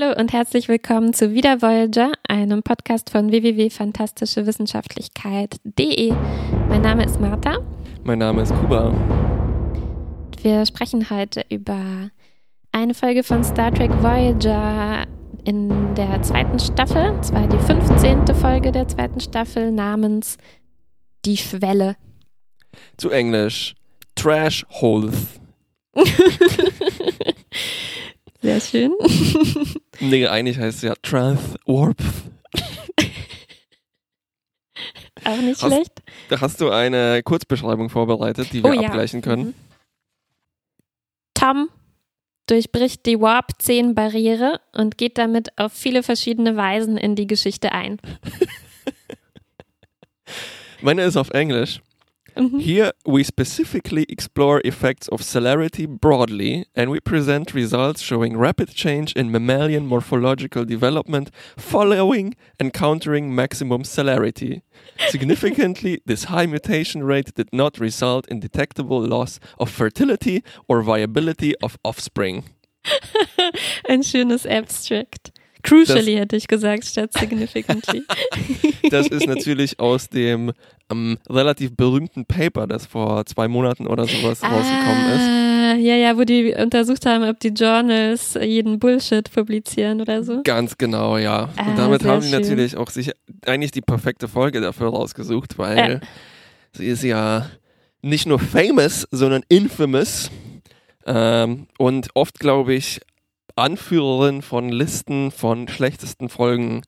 Hallo und herzlich willkommen zu Wieder Voyager, einem Podcast von www.fantastischewissenschaftlichkeit.de. Mein Name ist Martha. Mein Name ist Kuba. Wir sprechen heute über eine Folge von Star Trek Voyager in der zweiten Staffel. Es war die 15. Folge der zweiten Staffel namens Die Schwelle. Zu Englisch Trash Holes. Sehr schön. nee, eigentlich heißt es ja Trans Warp. Auch nicht Hast- schlecht. Da hast du eine Kurzbeschreibung vorbereitet, die wir Oh ja. abgleichen können. Mhm. Tom durchbricht die Warp-10-Barriere und geht damit auf viele verschiedene Weisen in die Geschichte ein. Meine ist auf Englisch. Mhm. Here we specifically explore effects of celerity broadly and we present results showing rapid change in mammalian morphological development following encountering maximum celerity. Significantly, this high mutation rate did not result in detectable loss of fertility or viability of offspring. Ein schönes Abstract. Crucially hätte ich gesagt, statt significantly. Das ist natürlich aus dem ähm, relativ berühmten Paper, das vor zwei Monaten oder sowas rausgekommen ist. ah, Ja, ja, wo die untersucht haben, ob die Journals jeden Bullshit publizieren oder so. Ganz genau, ja. Ah, Und damit haben sie schön. natürlich auch sich eigentlich die perfekte Folge dafür rausgesucht, weil Ja. sie ist ja nicht nur famous, sondern infamous. Ähm, und oft, glaube ich, Anführerin von Listen von schlechtesten Folgen,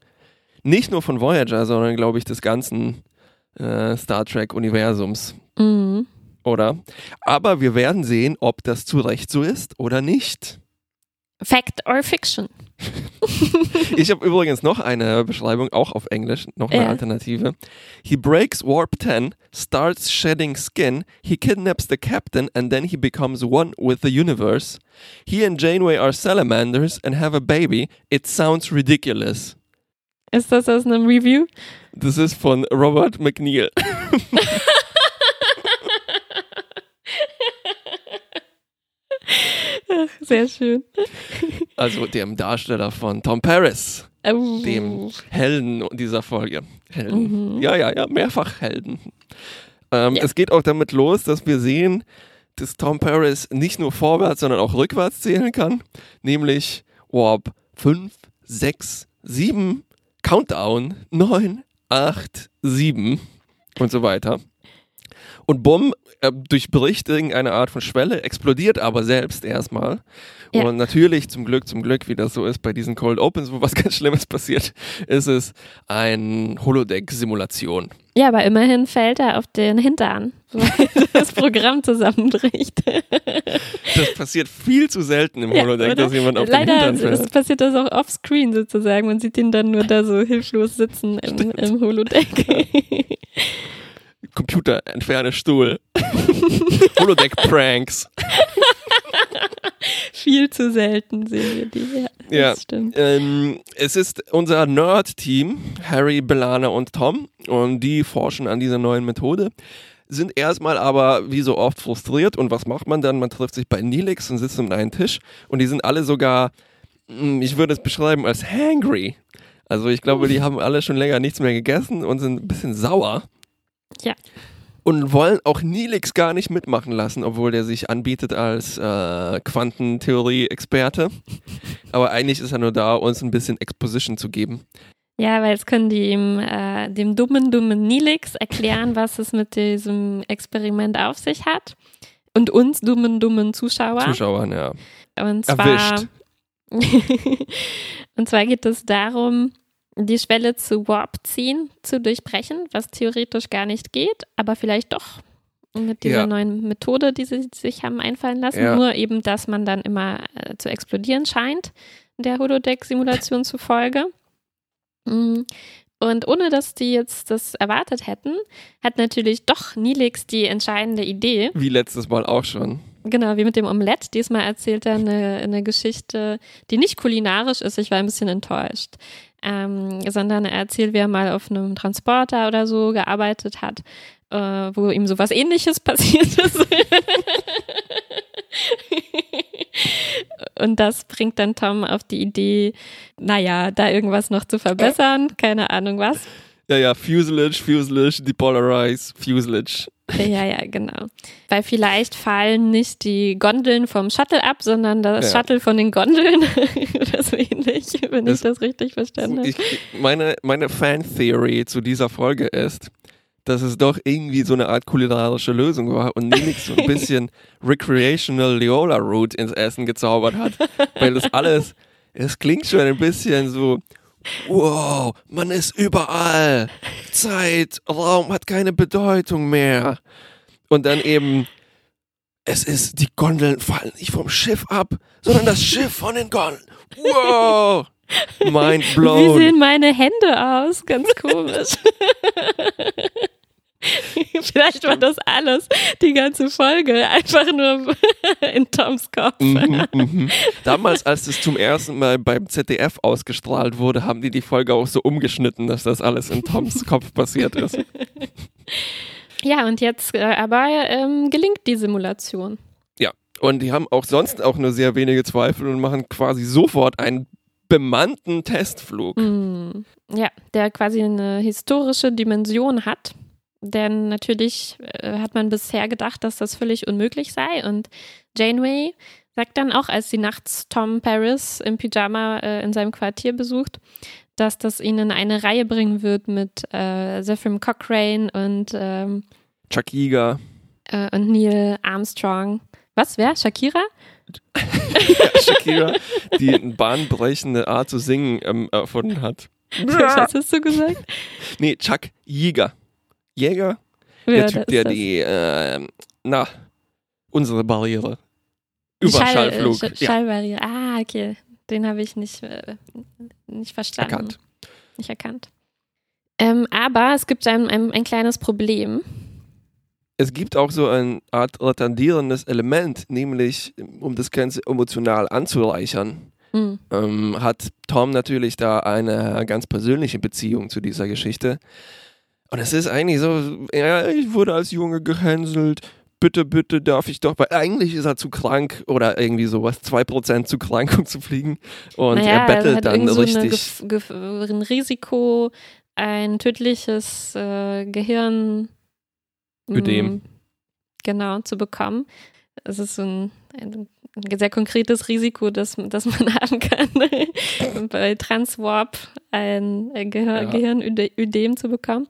nicht nur von Voyager, sondern, glaube ich, des ganzen äh, Star Trek-Universums. Mhm. Oder? Aber wir werden sehen, ob das zu Recht so ist oder nicht. Fact or Fiction? Ich habe übrigens noch eine Beschreibung, auch auf Englisch, noch eine Ja. Alternative. He breaks Warp 10, starts shedding skin, he kidnaps the captain, and then he becomes one with the universe. He and Janeway are salamanders and have a baby. It sounds ridiculous. Ist das aus einem Review? Das ist von Robert McNeil. Ach, sehr schön. Also dem Darsteller von Tom Paris, Oh. dem Helden dieser Folge. Helden. Mhm. Ja, ja, ja, mehrfach Helden. Ähm, Ja. Es geht auch damit los, dass wir sehen, dass Tom Paris nicht nur vorwärts, sondern auch rückwärts zählen kann. Nämlich Warp 5, 6, 7, Countdown 9, 8, 7 und so weiter. Und bumm, er durchbricht irgendeine Art von Schwelle, explodiert aber selbst erstmal. Ja. Und natürlich, zum Glück, zum Glück, wie das so ist bei diesen Cold Opens, wo was ganz Schlimmes passiert, ist es ein Holodeck-Simulation. Ja, aber immerhin fällt er auf den Hintern, weil das Programm zusammenbricht. Das passiert viel zu selten im Ja, Holodeck, oder? dass jemand auf Leider den Hintern fällt. passiert das auch offscreen sozusagen. Man sieht ihn dann nur da so hilflos sitzen im, im Holodeck. Computer, entferne Stuhl. Holodeck-Pranks. Viel zu selten sehen wir die. Ja, das Ja. stimmt. Ähm, es ist unser Nerd-Team, Harry, Belana und Tom, und die forschen an dieser neuen Methode. Sind erstmal aber wie so oft frustriert und was macht man dann? Man trifft sich bei Nilix und sitzt um einen Tisch und die sind alle sogar, hm, ich würde es beschreiben als hangry. Also ich glaube, die haben alle schon länger nichts mehr gegessen und sind ein bisschen sauer. Ja. Und wollen auch Nilix gar nicht mitmachen lassen, obwohl der sich anbietet als äh, Quantentheorie-Experte. Aber eigentlich ist er nur da, uns ein bisschen Exposition zu geben. Ja, weil jetzt können die ihm, äh, dem dummen, dummen Nilix erklären, was es mit diesem Experiment auf sich hat. Und uns dummen, dummen Zuschauer. Zuschauern, ja. Und zwar, Erwischt. und zwar geht es darum, die Schwelle zu Warp ziehen, zu durchbrechen, was theoretisch gar nicht geht, aber vielleicht doch mit dieser Ja. neuen Methode, die sie sich haben einfallen lassen. Ja. Nur eben, dass man dann immer äh, zu explodieren scheint, der Holodeck-Simulation zufolge. Mm. Und ohne dass die jetzt das erwartet hätten, hat natürlich doch Nilix die entscheidende Idee. Wie letztes Mal auch schon. Genau, wie mit dem Omelett. Diesmal erzählt er eine, eine Geschichte, die nicht kulinarisch ist. Ich war ein bisschen enttäuscht. Ähm, sondern er erzählt, wie er mal auf einem Transporter oder so gearbeitet hat, äh, wo ihm sowas ähnliches passiert ist. Und das bringt dann Tom auf die Idee, naja, da irgendwas noch zu verbessern, keine Ahnung was. Ja, ja, Fuselage, Fuselage, Depolarize, Fuselage. Ja, ja, genau. Weil vielleicht fallen nicht die Gondeln vom Shuttle ab, sondern das Ja. Shuttle von den Gondeln oder so ähnlich, wenn Das- ich das richtig verstanden habe. Ich, meine meine Fan-Theory zu dieser Folge ist, dass es doch irgendwie so eine Art kulinarische Lösung war und Nelix so ein bisschen recreational Leola Root ins Essen gezaubert hat. Weil das alles, es klingt schon ein bisschen so, wow, man ist überall. Zeit, Raum hat keine Bedeutung mehr. Und dann eben, es ist, die Gondeln fallen nicht vom Schiff ab, sondern das Schiff von den Gondeln. Wow! Mind Wie blown. sehen meine Hände aus? Ganz komisch. Vielleicht war das alles, die ganze Folge, einfach nur in Toms Kopf. Mhm, mhm. Damals, als das zum ersten Mal beim ZDF ausgestrahlt wurde, haben die die Folge auch so umgeschnitten, dass das alles in Toms Kopf passiert ist. Ja, und jetzt äh, aber ähm, gelingt die Simulation. Und die haben auch sonst auch nur sehr wenige Zweifel und machen quasi sofort einen bemannten Testflug. Mm, Ja, der quasi eine historische Dimension hat. Denn natürlich äh, hat man bisher gedacht, dass das völlig unmöglich sei. Und Janeway sagt dann auch, als sie nachts Tom Paris im Pyjama äh, in seinem Quartier besucht, dass das ihnen eine Reihe bringen wird mit äh, Zephram Cochrane und, ähm, Chuck Yeager, äh, und Neil Armstrong. Was, wer? Shakira? Shakira, die eine bahnbrechende Art zu singen ähm, erfunden hat. Was hast du gesagt? Nee, Chuck Yeager. Jäger? Wer Der Typ, der die, äh, na, unsere Barriere. Schall- Überschallflug. äh, Sch ja, Schallbarriere. Ah, okay. Den habe ich nicht, äh, nicht verstanden. erkannt. Nicht erkannt. Ähm, aber es gibt ein, ein, ein kleines Problem. Es gibt auch so eine Art retardierendes Element, nämlich um das Ganze emotional anzureichern, Hm. ähm, hat Tom natürlich da eine ganz persönliche Beziehung zu dieser Geschichte. Und es ist eigentlich so, ja, ich wurde als Junge gehänselt, bitte, bitte darf ich doch, weil eigentlich ist er zu krank oder irgendwie sowas, 2% zu krank, um zu fliegen. Und naja, er bettelt hat dann so richtig. Ein Risiko, ein tödliches äh, Gehirn Ödem. mm, genau zu bekommen. Es ist so ein, ein sehr konkretes Risiko, das, das man haben kann, bei Transwarp ein Gehir Ja. Gehirnödem zu bekommen.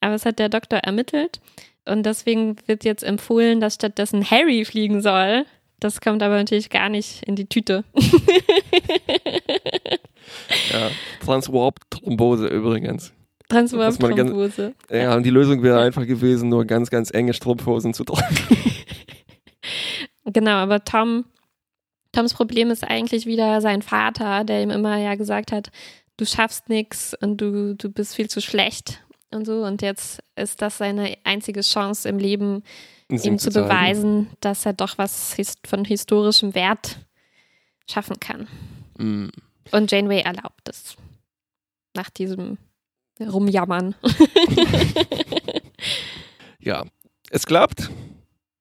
Aber es hat der Doktor ermittelt und deswegen wird jetzt empfohlen, dass stattdessen Harry fliegen soll. Das kommt aber natürlich gar nicht in die Tüte. Ja, Transwarp-Thrombose übrigens. Transwarp-Thrombose. Ja, und die Lösung wäre einfach gewesen, nur ganz, ganz enge Strumpfhosen zu tragen. Genau, aber Tom, Toms Problem ist eigentlich wieder sein Vater, der ihm immer ja gesagt hat, du schaffst nichts und du, du bist viel zu schlecht und so. Und jetzt ist das seine einzige Chance im Leben, ihm zu zeigen. beweisen, dass er doch was von historischem Wert schaffen kann. Mm. Und Janeway erlaubt es. Nach diesem Rumjammern. Ja, es klappt.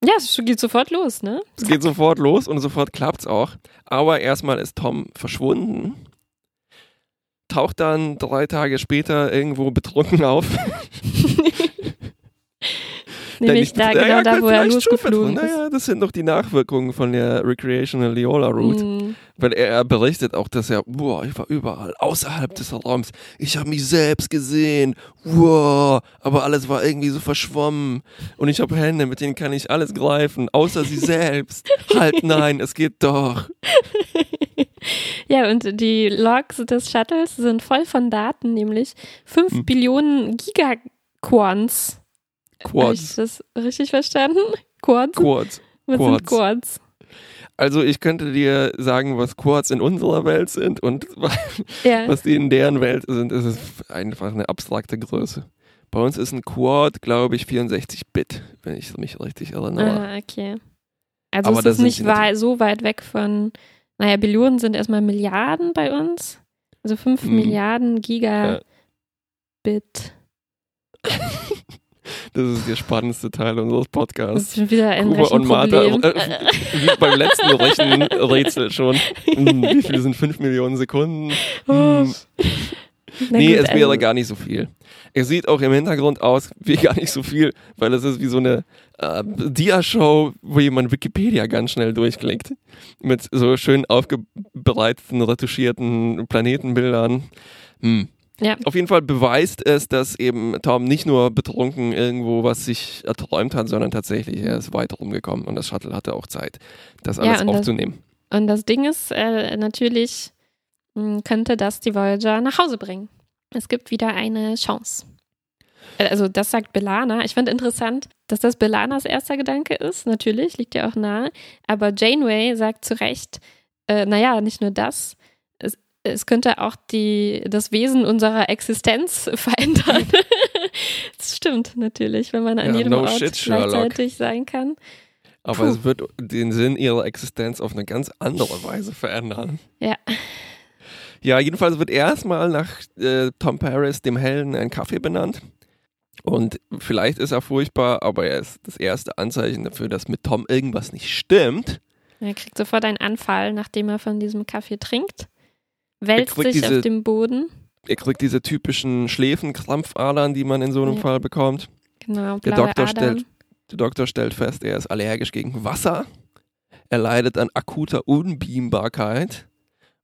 ja, es geht sofort los, ne? Es geht sofort los und sofort klappt's auch. Aber erstmal ist Tom verschwunden. Taucht dann drei Tage später irgendwo betrunken auf. Nämlich da, genau da, wo er losgeflogen ist. Naja, das sind noch die Nachwirkungen von der Recreational Leola Route. Mm. Weil er, er berichtet auch, dass er, boah, ich war überall, außerhalb des Raums. Ich habe mich selbst gesehen. Wow, aber alles war irgendwie so verschwommen. Und ich habe Hände, mit denen kann ich alles greifen, außer sie selbst. halt, nein, es geht doch. Ja, und die Logs des Shuttles sind voll von Daten, nämlich 5 Hm. Billionen Gigaquants. Habe ich das richtig verstanden? Quartz? Quartz. Was Quartz. sind Quartz? Also ich könnte dir sagen, was Quartz in unserer Welt sind und Ja. was die in deren Welt sind. Es ist einfach eine abstrakte Größe. Bei uns ist ein Quad, glaube ich, 64 Bit, wenn ich mich richtig erinnere. Ah, okay. Also Aber es das ist nicht so weit weg von, naja, Billionen sind erstmal Milliarden bei uns. Also 5 Mhm. Milliarden Gigabit. Das ist der spannendste Teil unseres Das Podcasts. ist schon wieder ein Kuba und Martha, Rechenproblem. äh, wie beim letzten Rechenrätsel schon. Hm, wie viel sind 5 Millionen Sekunden? Hm. Nee, es wäre also- gar nicht so viel. Es sieht auch im Hintergrund aus wie gar nicht so viel, weil es ist wie so eine äh, Dia-Show, wo jemand Wikipedia ganz schnell durchklickt. Mit so schön aufbereiteten, retuschierten Planetenbildern. Hm. Ja. Auf jeden Fall beweist es, dass eben Tom nicht nur betrunken irgendwo was sich erträumt hat, sondern tatsächlich er ist weit rumgekommen und das Shuttle hatte auch Zeit, das Ja, alles das- aufzunehmen. Und das Ding ist, äh, natürlich könnte das die Voyager nach Hause bringen. Es gibt wieder eine Chance. Äh, Also das sagt Belana. Ich finde interessant, dass das Belanas erster Gedanke ist. Natürlich, liegt ja auch nahe. Aber Janeway sagt zu Recht, äh, naja, nicht nur das. Es, es könnte auch die, das Wesen unserer Existenz verändern. das stimmt natürlich, wenn man an Ja, jedem no Ort shit, gleichzeitig sein kann. Aber Puh. es wird den Sinn ihrer Existenz auf eine ganz andere Weise verändern. Ja. Ja, jedenfalls wird erstmal nach äh, Tom Paris, dem Helden, ein Kaffee benannt. Und vielleicht ist er furchtbar, aber er ist das erste Anzeichen dafür, dass mit Tom irgendwas nicht stimmt. Er kriegt sofort einen Anfall, nachdem er von diesem Kaffee trinkt. Wälzt sich diese- auf dem Boden. Er kriegt diese typischen Schläfenkrampfadern, die man in so einem Ja. Fall bekommt. Genau, Der Doktor Adern. stellt- Der Doktor stellt fest, er ist allergisch gegen Wasser. Er leidet an akuter Unbeambarkeit.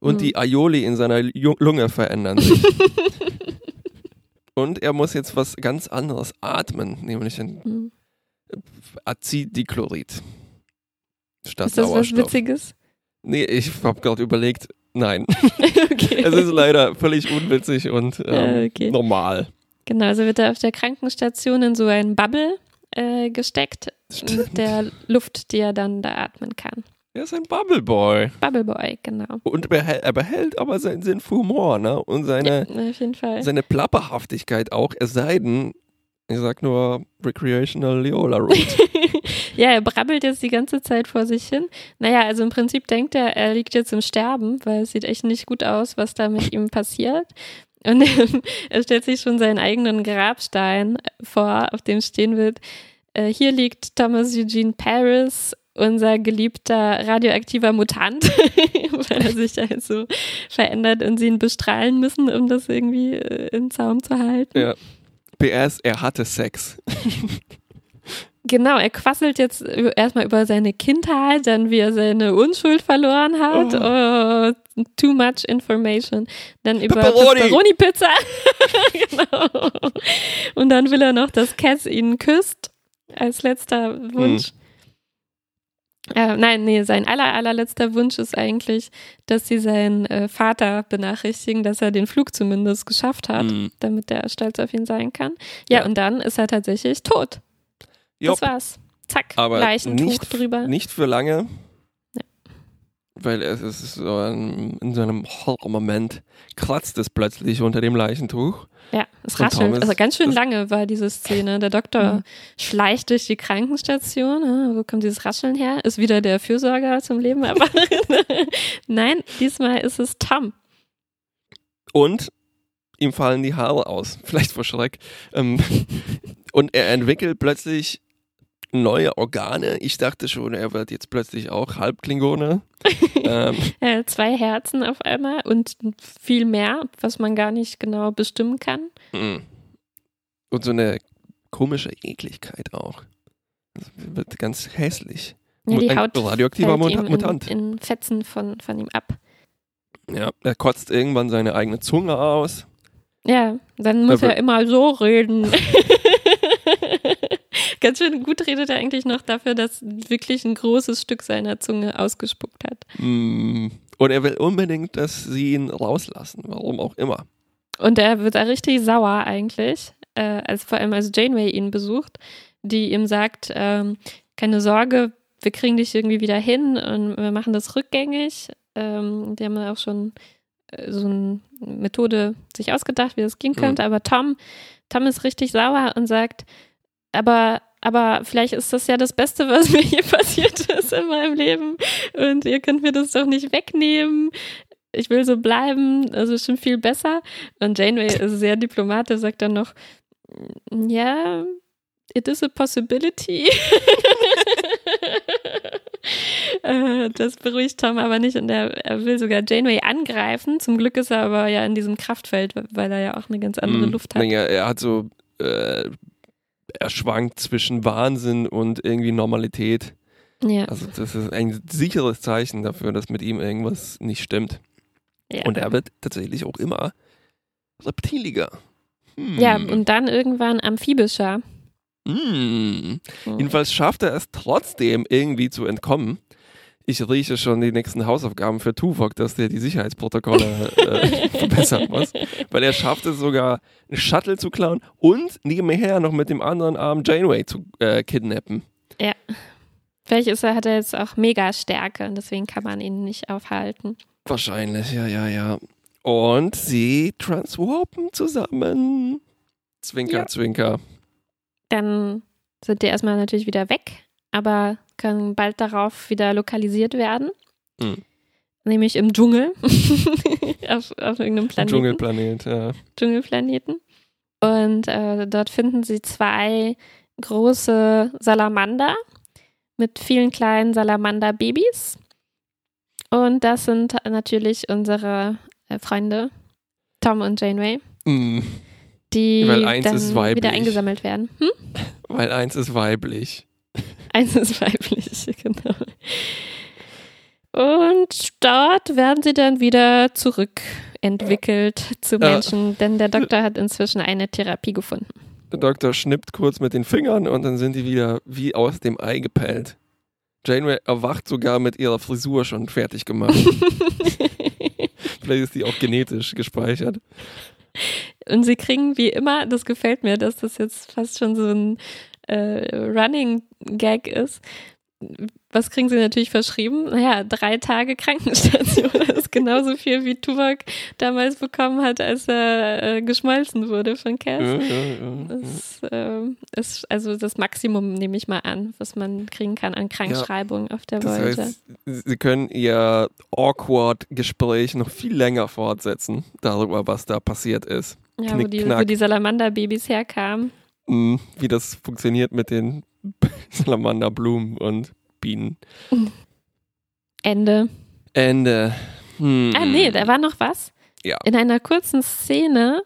Und Hm. die Aioli in seiner Lunge verändern sich. und er muss jetzt was ganz anderes atmen, nämlich ein Hm. Acetylchlorid. Statt Ist das was Sauerstoff. Witziges? Nee, ich habe gerade überlegt, nein. okay. es ist leider völlig unwitzig und ähm, okay. normal. Genau, also wird er auf der Krankenstation in so einen Bubble äh, gesteckt Stimmt. mit der Luft, die er dann da atmen kann. Er ist ein Bubble Boy. Bubble Boy, genau. Und behält, er behält aber seinen Sinn für Humor, ne? Und seine, Ja, auf jeden Fall. seine Plapperhaftigkeit auch, es sei denn, ich sag nur Recreational Leola Root. ja, er brabbelt jetzt die ganze Zeit vor sich hin. Naja, also im Prinzip denkt er, er liegt jetzt im Sterben, weil es sieht echt nicht gut aus, was da mit ihm passiert. Und er stellt sich schon seinen eigenen Grabstein vor, auf dem stehen wird, äh, hier liegt Thomas Eugene Paris, unser geliebter radioaktiver Mutant, weil er sich halt so verändert und sie ihn bestrahlen müssen, um das irgendwie äh, in Zaum zu halten. ja. PS, er hatte Sex. Genau, er quasselt jetzt erstmal über seine Kindheit, dann wie er seine Unschuld verloren hat. Oh. too much information. Dann über Pepperoni. Pepperoni-Pizza. genau. Und dann will er noch, dass Cass ihn küsst, als letzter Wunsch. Äh, nein, nee, sein aller, allerletzter Wunsch ist eigentlich, dass sie seinen äh, Vater benachrichtigen, dass er den Flug zumindest geschafft hat, Mhm. damit er stolz auf ihn sein kann. Ja, Ja. und dann ist er tatsächlich tot. Jopp. Das war's. Zack, Aber Leichentuch nicht, drüber. nicht für lange. Weil es ist so ein, in so einem Horrormoment kratzt es plötzlich unter dem Leichentuch. Ja, es raschelt. Thomas. Also ganz schön lange war diese Szene. Der Doktor Mhm. schleicht durch die Krankenstation. Ah, wo kommt dieses Rascheln her? Ist wieder der Fürsorger zum Leben erwacht? Nein, diesmal ist es Tom. Und ihm fallen die Haare aus. Vielleicht vor Schreck. Ähm, und er entwickelt plötzlich neue Organe. Ich dachte schon, er wird jetzt plötzlich auch Halbklingone. ähm, Er hat zwei Herzen auf einmal und viel mehr, was man gar nicht genau bestimmen kann. mm. und so eine komische Ekligkeit auch. Das wird ganz hässlich. Ja, die Ein Haut radioaktiver fällt Mutant. In, in Fetzen von, von ihm ab. Ja, er kotzt irgendwann seine eigene Zunge aus. Ja, dann muss Aber- er immer so reden. Ganz schön gut redet er eigentlich noch dafür, dass wirklich ein großes Stück seiner Zunge ausgespuckt hat. Mm. Und er will unbedingt, dass sie ihn rauslassen. Warum auch immer. Und er wird da richtig sauer eigentlich, äh, als vor allem als Janeway ihn besucht, die ihm sagt, ähm, keine Sorge, wir kriegen dich irgendwie wieder hin und wir machen das rückgängig. Ähm, die haben auch schon äh, so eine Methode sich ausgedacht, wie das gehen Mhm. könnte. Aber Tom, Tom ist richtig sauer und sagt, aber, aber vielleicht ist das ja das Beste, was mir hier passiert ist in meinem Leben. Und ihr könnt mir das doch nicht wegnehmen. Ich will so bleiben, also ist schon viel besser. Und Janeway ist sehr diplomatisch, sagt dann noch, ja, it is a possibility. Äh, das beruhigt Tom aber nicht und er, er, will sogar Janeway angreifen. Zum Glück ist er aber ja in diesem Kraftfeld, weil er ja auch eine ganz andere mm, Luft hat. Ja, er hat so, äh, er schwankt zwischen Wahnsinn und irgendwie Normalität. Ja. Also das ist ein sicheres Zeichen dafür, dass mit ihm irgendwas nicht stimmt. Ja. Und er wird tatsächlich auch immer reptiliger. Hm. Ja, und dann irgendwann amphibischer. Hm. Jedenfalls schafft er es trotzdem irgendwie zu entkommen. Ich rieche schon die nächsten Hausaufgaben für Tuvok, dass der die Sicherheitsprotokolle äh, verbessern muss. Weil er schafft es sogar, einen Shuttle zu klauen und nebenher noch mit dem anderen Arm Janeway zu äh, kidnappen. Ja. Vielleicht ist er, hat er jetzt auch mega Stärke und deswegen kann man ihn nicht aufhalten. Wahrscheinlich, ja, ja, ja. Und sie transwarpen zusammen. Zwinker, ja. zwinker. Dann sind die erstmal natürlich wieder weg, aber können bald darauf wieder lokalisiert werden. Mhm. Nämlich im Dschungel. auf, auf irgendeinem Planeten. Dschungelplanet, ja. Dschungelplaneten. Und äh, dort finden sie zwei große Salamander mit vielen kleinen Salamander-Babys. Und das sind natürlich unsere äh, Freunde, Tom und Janeway. Mm. Die dann wieder eingesammelt werden. Hm? Weil eins ist weiblich. Eins ist weiblich, genau. Und dort werden sie dann wieder zurückentwickelt zu Menschen, ja. denn der Doktor hat inzwischen eine Therapie gefunden. Der Doktor schnippt kurz mit den Fingern und dann sind die wieder wie aus dem Ei gepellt. Janeway erwacht sogar mit ihrer Frisur schon fertig gemacht. Vielleicht ist die auch genetisch gespeichert. Und sie kriegen wie immer, das gefällt mir, dass das jetzt fast schon so ein äh, Running Gag ist. Was kriegen sie natürlich verschrieben? Naja, drei Tage Krankenstation. Das ist genauso viel, wie Tuvok damals bekommen hat, als er äh, geschmolzen wurde von Cass. Ja, ja, ja, das äh, ist also das Maximum, nehme ich mal an, was man kriegen kann an Krankschreibung auf der das Voyager. Heißt, sie können ihr awkward Gespräch noch viel länger fortsetzen, darüber, was da passiert ist. Ja, Knick, wo, die, wo die Salamander-Babys herkamen. Mhm, wie das funktioniert mit den Salamanderblumen und Bienen. Ende. Ende. Hm. Ah, nee, da war noch was. Ja. In einer kurzen Szene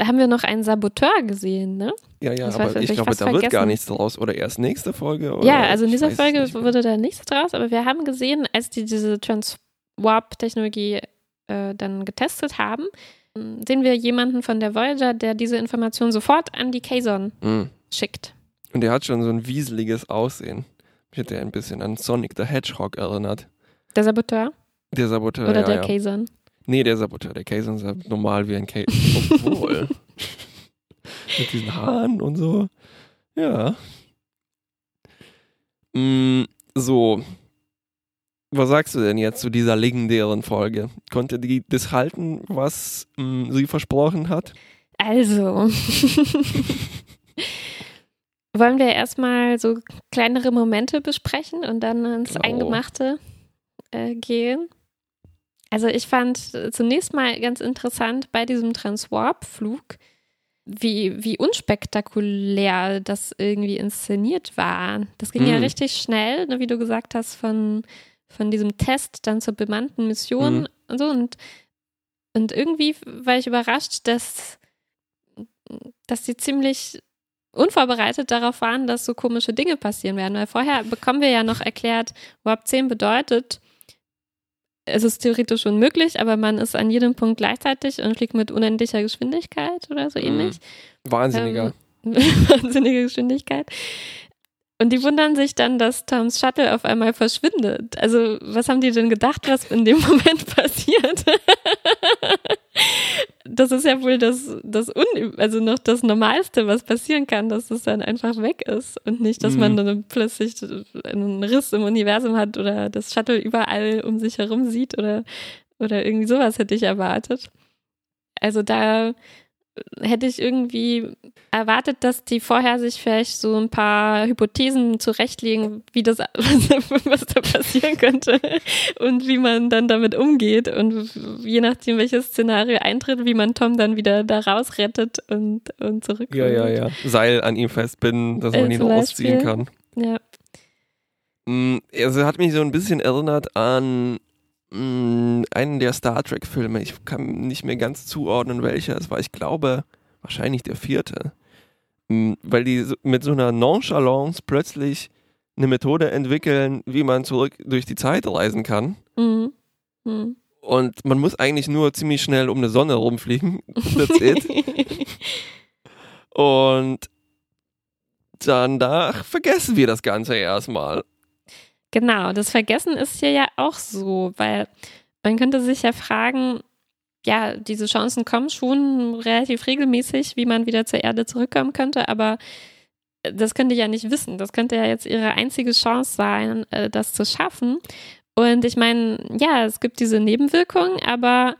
haben wir noch einen Saboteur gesehen, ne? Ja, ja, das aber ich glaube, da wird gar nichts draus. Oder erst nächste Folge? Ja, also in dieser Folge wurde da nichts draus, aber wir haben gesehen, als die diese Transwarp-Technologie äh, dann getestet haben, sehen wir jemanden von der Voyager, der diese Information sofort an die Kazon mhm. schickt. Und der hat schon so ein wieseliges Aussehen. Mich hat der ein bisschen an Sonic the Hedgehog erinnert. Der Saboteur? Der Saboteur, Oder ja, der ja. Kazon? Nee, der Saboteur. Der Kazon ist ja normal wie ein Kazon. Obwohl. Mit diesen Haaren und so. Ja. Mm, so, was sagst du denn jetzt zu dieser legendären Folge? Konnte die das halten, was mh, mm, sie versprochen hat? Also, wollen wir erstmal so kleinere Momente besprechen und dann ins genau. Eingemachte äh, gehen? Also ich fand zunächst mal ganz interessant bei diesem Transwarp-Flug, wie, wie unspektakulär das irgendwie inszeniert war. Das ging hm. ja richtig schnell, ne, wie du gesagt hast, von von diesem Test dann zur bemannten Mission mhm. und so. Und, und irgendwie war ich überrascht, dass, dass sie ziemlich unvorbereitet darauf waren, dass so komische Dinge passieren werden. Weil vorher bekommen wir ja noch erklärt, Warp 10 bedeutet, es ist theoretisch unmöglich, aber man ist an jedem Punkt gleichzeitig und fliegt mit unendlicher Geschwindigkeit oder so mhm. ähnlich. Wahnsinniger. Ähm, wahnsinnige Geschwindigkeit. Und die wundern sich dann, dass Toms Shuttle auf einmal verschwindet. Also, was haben die denn gedacht, was in dem Moment passiert? das ist ja wohl das, das Un also noch das Normalste, was passieren kann, dass es dann einfach weg ist und nicht, dass mhm. man dann plötzlich einen Riss im Universum hat oder das Shuttle überall um sich herum sieht oder, oder irgendwie sowas hätte ich erwartet. Also da hätte ich irgendwie erwartet, dass die vorher sich vielleicht so ein paar Hypothesen zurechtlegen, wie das, was da passieren könnte und wie man dann damit umgeht und je nachdem, welches Szenario eintritt, wie man Tom dann wieder da rausrettet und, und zurückkommt. Ja, ja, ja. Seil an ihm festbinden, dass man Äh, ihn zum rausziehen kann. Ja. Mm, Also hat mich so ein bisschen erinnert an mm, einen der Star Trek Filme. Ich kann nicht mehr ganz zuordnen, welcher es war. Ich glaube, wahrscheinlich der vierte. Mm, Weil die mit so einer Nonchalance plötzlich eine Methode entwickeln, wie man zurück durch die Zeit reisen kann. Mhm. Mhm. Und man muss eigentlich nur ziemlich schnell um eine Sonne rumfliegen. That's it. Und danach vergessen wir das Ganze erstmal. Genau, das Vergessen ist hier ja auch so, weil man könnte sich ja fragen, ja, diese Chancen kommen schon relativ regelmäßig, wie man wieder zur Erde zurückkommen könnte, aber das könnt ihr ja nicht wissen. Das könnte ja jetzt ihre einzige Chance sein, äh, das zu schaffen. Und ich meine, ja, es gibt diese Nebenwirkungen, aber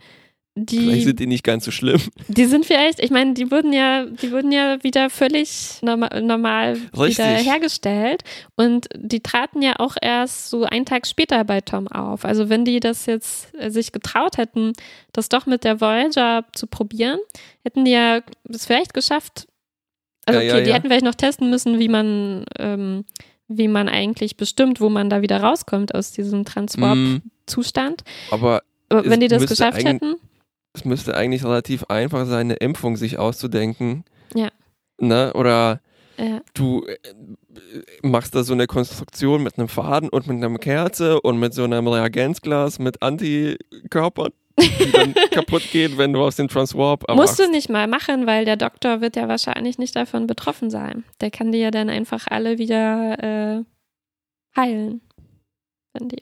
Vielleicht die, sind die nicht ganz so schlimm. die sind vielleicht, ich meine, die wurden ja, die wurden ja wieder völlig norma normal Richtig. wieder hergestellt und die traten ja auch erst so einen Tag später bei Tom auf. Also wenn die das jetzt äh, sich getraut hätten, das doch mit der Voyager zu probieren, hätten die ja es vielleicht geschafft. Also Ja, okay, ja, die ja. hätten vielleicht noch testen müssen, wie man ähm, wie man eigentlich bestimmt, wo man da wieder rauskommt aus diesem Mm, Transwarp-Zustand. aber wenn die das geschafft hätten, es müsste eigentlich relativ einfach sein, eine Impfung sich auszudenken. Ja. Ne? Oder ja. du äh, machst da so eine Konstruktion mit einem Faden und mit einer Kerze und mit so einem Reagenzglas mit Antikörpern, die dann kaputt gehen, wenn du aus dem Transwarp Musst du nicht mal machen, weil der Doktor wird ja wahrscheinlich nicht davon betroffen sein. Der kann die ja dann einfach alle wieder äh, heilen.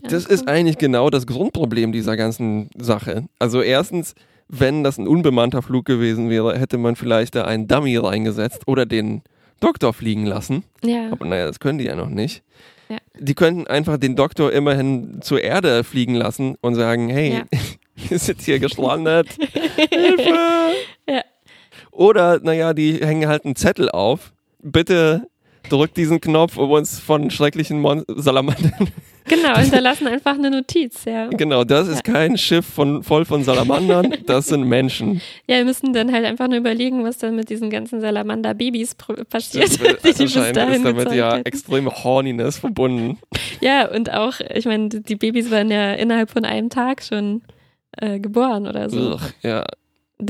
Das ist eigentlich genau das Grundproblem dieser ganzen Sache. Also erstens, wenn das ein unbemannter Flug gewesen wäre, hätte man vielleicht da einen Dummy reingesetzt oder den Doktor fliegen lassen. ja. Aber naja, das können die ja noch nicht. Ja. Die könnten einfach den Doktor immerhin zur Erde fliegen lassen und sagen, hey, Ja. wir sind hier gestrandet. Hilfe! Ja. Oder, naja, die hängen halt einen Zettel auf. Bitte drückt diesen Knopf, um uns von schrecklichen Mon Salamandern. Genau, hinterlassen einfach eine Notiz, ja. genau, das ist kein Schiff von, voll von Salamandern, das sind Menschen. Ja, wir müssen dann halt einfach nur überlegen, was dann mit diesen ganzen Salamander-Babys passiert, die die bis Anscheinend dahin ist damit ja hätten. extreme Horniness verbunden. Ja, und auch, ich meine, die Babys waren ja innerhalb von einem Tag schon äh, geboren oder so. Ugh, ja,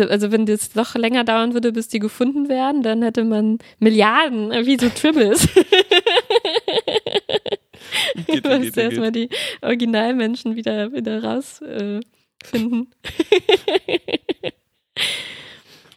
Also wenn das noch länger dauern würde, bis die gefunden werden, dann hätte man Milliarden, äh, wie so Tribbles. geht, müsste geht. erstmal die Originalmenschen wieder, wieder rausfinden. Äh.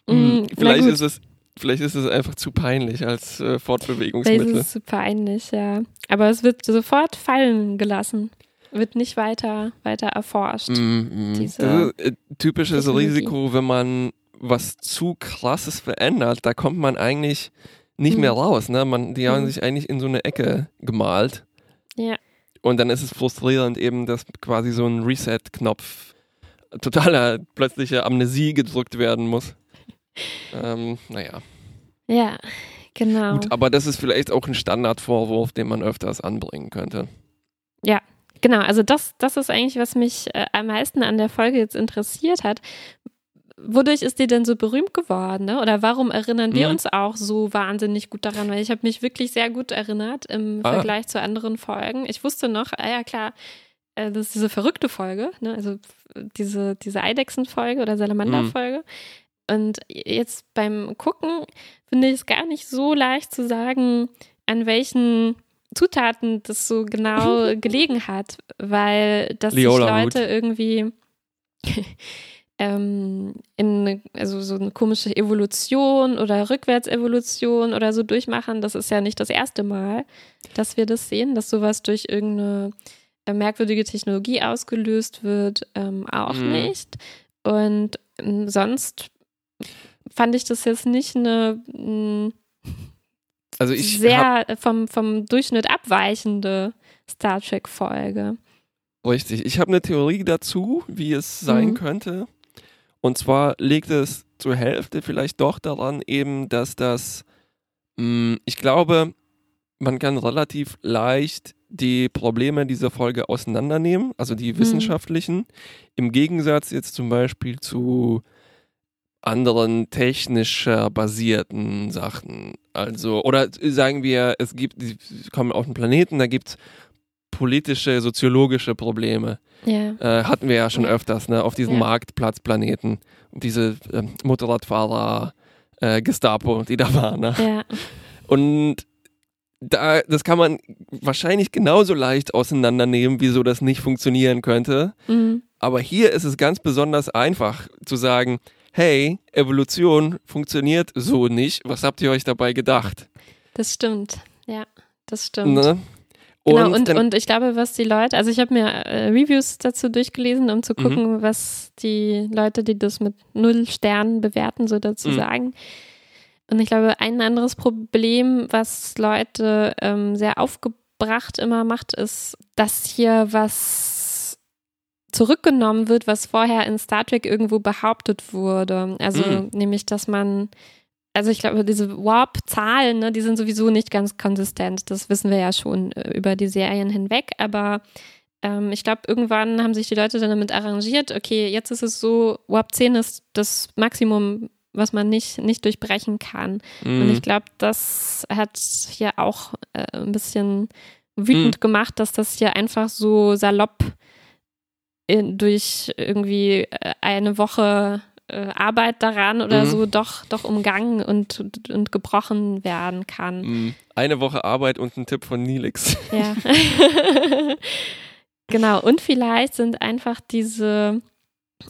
Hm, Mm, vielleicht ist es vielleicht ist es einfach zu peinlich als äh, Vielleicht Fortbewegungsmittel. ist es zu peinlich, ja. Aber es wird sofort fallen gelassen. Wird nicht weiter, weiter erforscht. Mm, mm. das ist äh, typisches. Risiko, wenn man was zu krasses verändert, da kommt man eigentlich nicht Mhm. mehr raus. Ne? Man, die haben Mhm. sich eigentlich in so eine Ecke gemalt. Ja. Und dann ist es frustrierend eben, dass quasi so ein Reset-Knopf totaler plötzliche Amnesie gedrückt werden muss. Ähm, naja, Ja, genau. gut, aber das ist vielleicht auch ein Standardvorwurf, den man öfters anbringen könnte. Genau, also das, das ist eigentlich, was mich äh, am meisten an der Folge jetzt interessiert hat. Wodurch ist die denn so berühmt geworden? Ne? Oder warum erinnern wir Mhm. uns auch so wahnsinnig gut daran? Weil ich habe mich wirklich sehr gut erinnert im Ah. Vergleich zu anderen Folgen. Ich wusste noch, ah ja klar, äh, das ist diese verrückte Folge, ne? also diese, diese Eidechsenfolge oder Salamander-Folge. Und jetzt beim Gucken finde ich es gar nicht so leicht zu sagen, an welchen Zutaten das so genau gelegen hat, weil dass sich Leute irgendwie ähm, in eine, also so eine komische Evolution oder Rückwärtsevolution oder so durchmachen, das ist ja nicht das erste Mal, dass wir das sehen, dass sowas durch irgendeine äh, merkwürdige Technologie ausgelöst wird, ähm, auch Mhm. nicht. Und ähm, sonst fand ich das jetzt nicht eine mh, Also ich sehr vom, vom Durchschnitt abweichende Star Trek-Folge. richtig, ich habe eine Theorie dazu, wie es sein Mhm. könnte. Und zwar liegt es zur Hälfte vielleicht doch daran eben, dass das, mh, ich glaube, man kann relativ leicht die Probleme dieser Folge auseinandernehmen, also die wissenschaftlichen, mhm. im Gegensatz jetzt zum Beispiel zu anderen technischer basierten Sachen. Also, oder sagen wir, es gibt, die kommen auf den Planeten, da gibt es politische, soziologische Probleme. Ja. Äh, hatten wir ja schon öfters, ne, auf diesen ja. Marktplatzplaneten. Diese äh, Motorradfahrer, äh, Gestapo, die da waren. Ne? Ja. Und da, das kann man wahrscheinlich genauso leicht auseinandernehmen, wieso das nicht funktionieren könnte. Mhm. Aber hier ist es ganz besonders einfach zu sagen, hey, Evolution funktioniert so nicht. Was habt ihr euch dabei gedacht? Das stimmt, ja, das stimmt. Ne? Genau, und, und, und, ich glaube, was die Leute, also ich habe mir äh, Reviews dazu durchgelesen, um zu mhm. gucken, mhm. was die Leute, die das mit null Sternen bewerten, so dazu mhm. sagen. Und ich glaube, ein anderes Problem, was Leute ähm, sehr aufgebracht immer macht, ist, dass hier was zurückgenommen wird, was vorher in Star Trek irgendwo behauptet wurde. Also mhm. nämlich, dass man also ich glaube, diese Warp-Zahlen, ne, die sind sowieso nicht ganz konsistent. Das wissen wir ja schon äh, über die Serien hinweg. Aber ähm, ich glaube, irgendwann haben sich die Leute dann damit arrangiert, okay, jetzt ist es so, Warp 10 ist das Maximum, was man nicht, nicht durchbrechen kann. Mhm. Und ich glaube, das hat hier auch äh, ein bisschen wütend mhm. gemacht, dass das hier einfach so salopp in, durch irgendwie äh, eine Woche äh, Arbeit daran oder mhm. so doch, doch umgangen und, und, gebrochen werden kann. Mhm. Eine Woche Arbeit und ein Tipp von Nilix. Ja. genau, und vielleicht sind einfach diese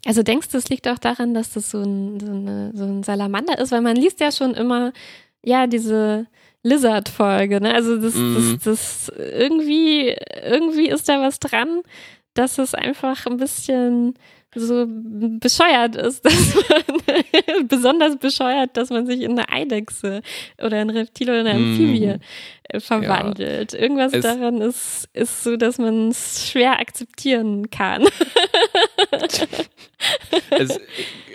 also denkst du, es liegt auch daran, dass das so ein, so, eine, so ein Salamander ist, weil man liest ja schon immer, ja, diese Lizard-Folge, ne? Also das, mhm. das, das irgendwie, irgendwie ist da was dran, dass es einfach ein bisschen so bescheuert ist, dass man besonders bescheuert, dass man sich in eine Eidechse oder ein Reptil oder eine Amphibie mm, verwandelt. Ja. Irgendwas es daran ist, ist so, dass man es schwer akzeptieren kann. es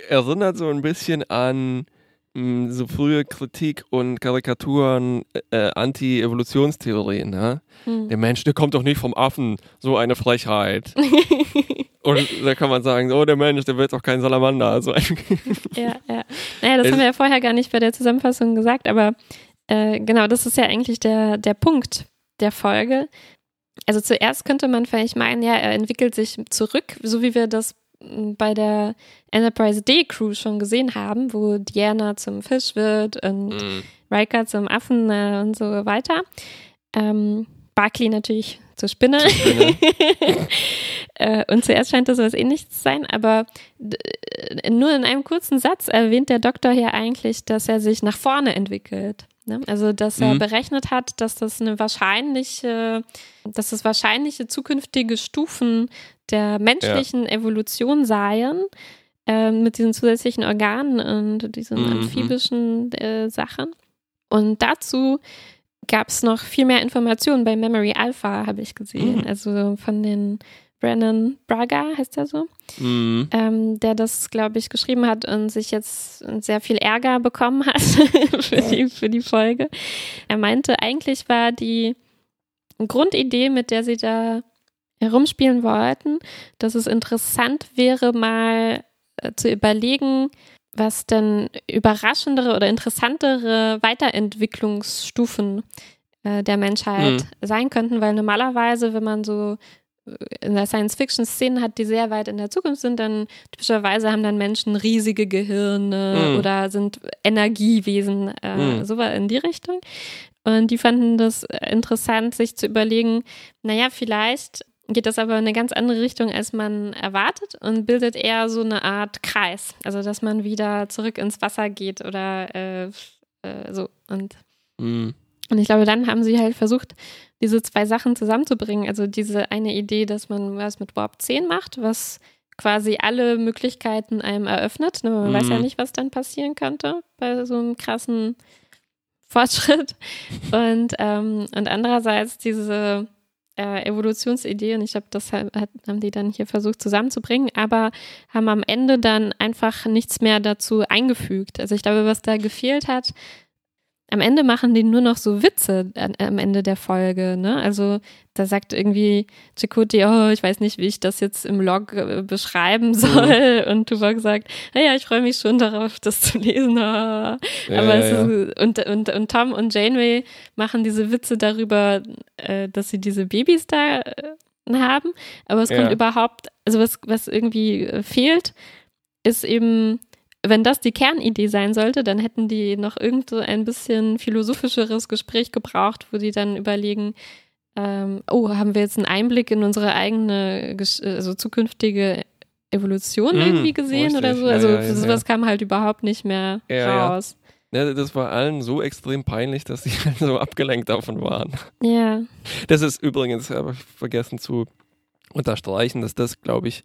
erinnert so ein bisschen an hm, so frühe Kritik und Karikaturen äh, Anti-Evolutionstheorien. Ne? Hm. Der Mensch, der kommt doch nicht vom Affen, so eine Frechheit. und da kann man sagen, oh, der Mensch, der wird doch kein Salamander. Also ja, ja. Naja, das es haben wir ja vorher gar nicht bei der Zusammenfassung gesagt, aber äh, genau, das ist ja eigentlich der, der Punkt der Folge. Also zuerst könnte man vielleicht meinen, ja, er entwickelt sich zurück, so wie wir das bei der Enterprise D Crew schon gesehen haben, wo Diana zum Fisch wird und mhm. Riker zum Affen äh, und so weiter. Ähm, Barclay natürlich zur Spinne. Spinne. äh, und zuerst scheint das was ähnliches zu sein, aber äh, nur in einem kurzen Satz erwähnt der Doktor hier eigentlich, dass er sich nach vorne entwickelt. Ne? Also, dass er mhm. berechnet hat, dass das eine wahrscheinliche, dass das wahrscheinliche zukünftige Stufen der menschlichen ja. Evolution seien, äh, mit diesen zusätzlichen Organen und diesen mhm. amphibischen äh, Sachen. Und dazu gab es noch viel mehr Informationen bei Memory Alpha, habe ich gesehen. Mhm. Also von den Brennan Braga, heißt er so, mhm. ähm, der das, glaube ich, geschrieben hat und sich jetzt sehr viel Ärger bekommen hat für, die, für die Folge. Er meinte, eigentlich war die Grundidee, mit der sie da herumspielen wollten, dass es interessant wäre, mal äh, zu überlegen, was denn überraschendere oder interessantere Weiterentwicklungsstufen äh, der Menschheit mhm. sein könnten, weil normalerweise, wenn man so äh, in der Science-Fiction-Szene hat, die sehr weit in der Zukunft sind, dann typischerweise haben dann Menschen riesige Gehirne mm. oder sind Energiewesen, äh, mm. so in die Richtung. Und die fanden das interessant, sich zu überlegen, naja, vielleicht geht das aber in eine ganz andere Richtung, als man erwartet und bildet eher so eine Art Kreis. Also, dass man wieder zurück ins Wasser geht oder äh, äh, so. Und, mm. und ich glaube, dann haben sie halt versucht, diese zwei Sachen zusammenzubringen. Also diese eine Idee, dass man was mit Warp 10 macht, was quasi alle Möglichkeiten einem eröffnet. Ne? Man mm. weiß ja mhm. nicht, was dann passieren könnte bei so einem krassen Fortschritt. Und, ähm, und andererseits diese äh, Evolutionsidee und ich glaube, das hat, haben die dann hier versucht zusammenzubringen, aber haben am Ende dann einfach nichts mehr dazu eingefügt. Also ich glaube, was da gefehlt hat, am Ende machen die nur noch so Witze an, am Ende der Folge, ne? Also da sagt irgendwie Chakoti, oh, ich weiß nicht, wie ich das jetzt im Log äh, beschreiben mhm. soll. Mhm. Und Tuvok sagt, naja, ich freue mich schon darauf, das zu lesen. Ja, Aber ja, ja. Ist, und, und, und Tom und Janeway machen diese Witze darüber, äh, dass sie diese Babys da äh, haben. Aber es kommt überhaupt, also was, was irgendwie äh, fehlt, ist eben wenn das die Kernidee sein sollte, dann hätten die noch irgend ein bisschen philosophischeres Gespräch gebraucht, wo die dann überlegen, ähm, oh, haben wir jetzt einen Einblick in unsere eigene, also zukünftige Evolution mm, irgendwie gesehen richtig. oder so? Also ja, ja, sowas ja. kam halt überhaupt nicht mehr raus. Ja, das war allen so extrem peinlich, dass sie halt so abgelenkt davon waren. Ja. Das ist übrigens, habe ich vergessen zu unterstreichen, dass das, glaube ich,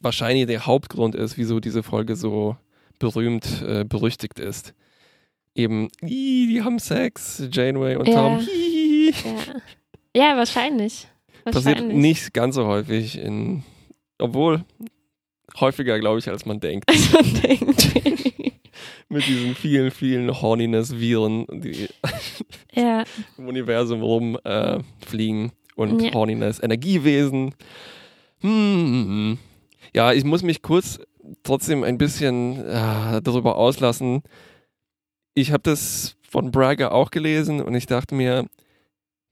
wahrscheinlich der Hauptgrund ist, wieso diese Folge so berühmt, äh, berüchtigt ist. Eben, die haben Sex, Janeway und ja. Tom. Ja. ja, wahrscheinlich. wahrscheinlich. Passiert nicht ganz so häufig in, obwohl häufiger, glaube ich, als man denkt. Als man denkt. Mit diesen vielen, vielen Horniness-Viren, die ja. im Universum rumfliegen äh, und ja. Horniness-Energiewesen. Hm, hm, hm. Ja, ich muss mich kurz trotzdem ein bisschen äh, darüber auslassen. Ich habe das von Braga auch gelesen und ich dachte mir,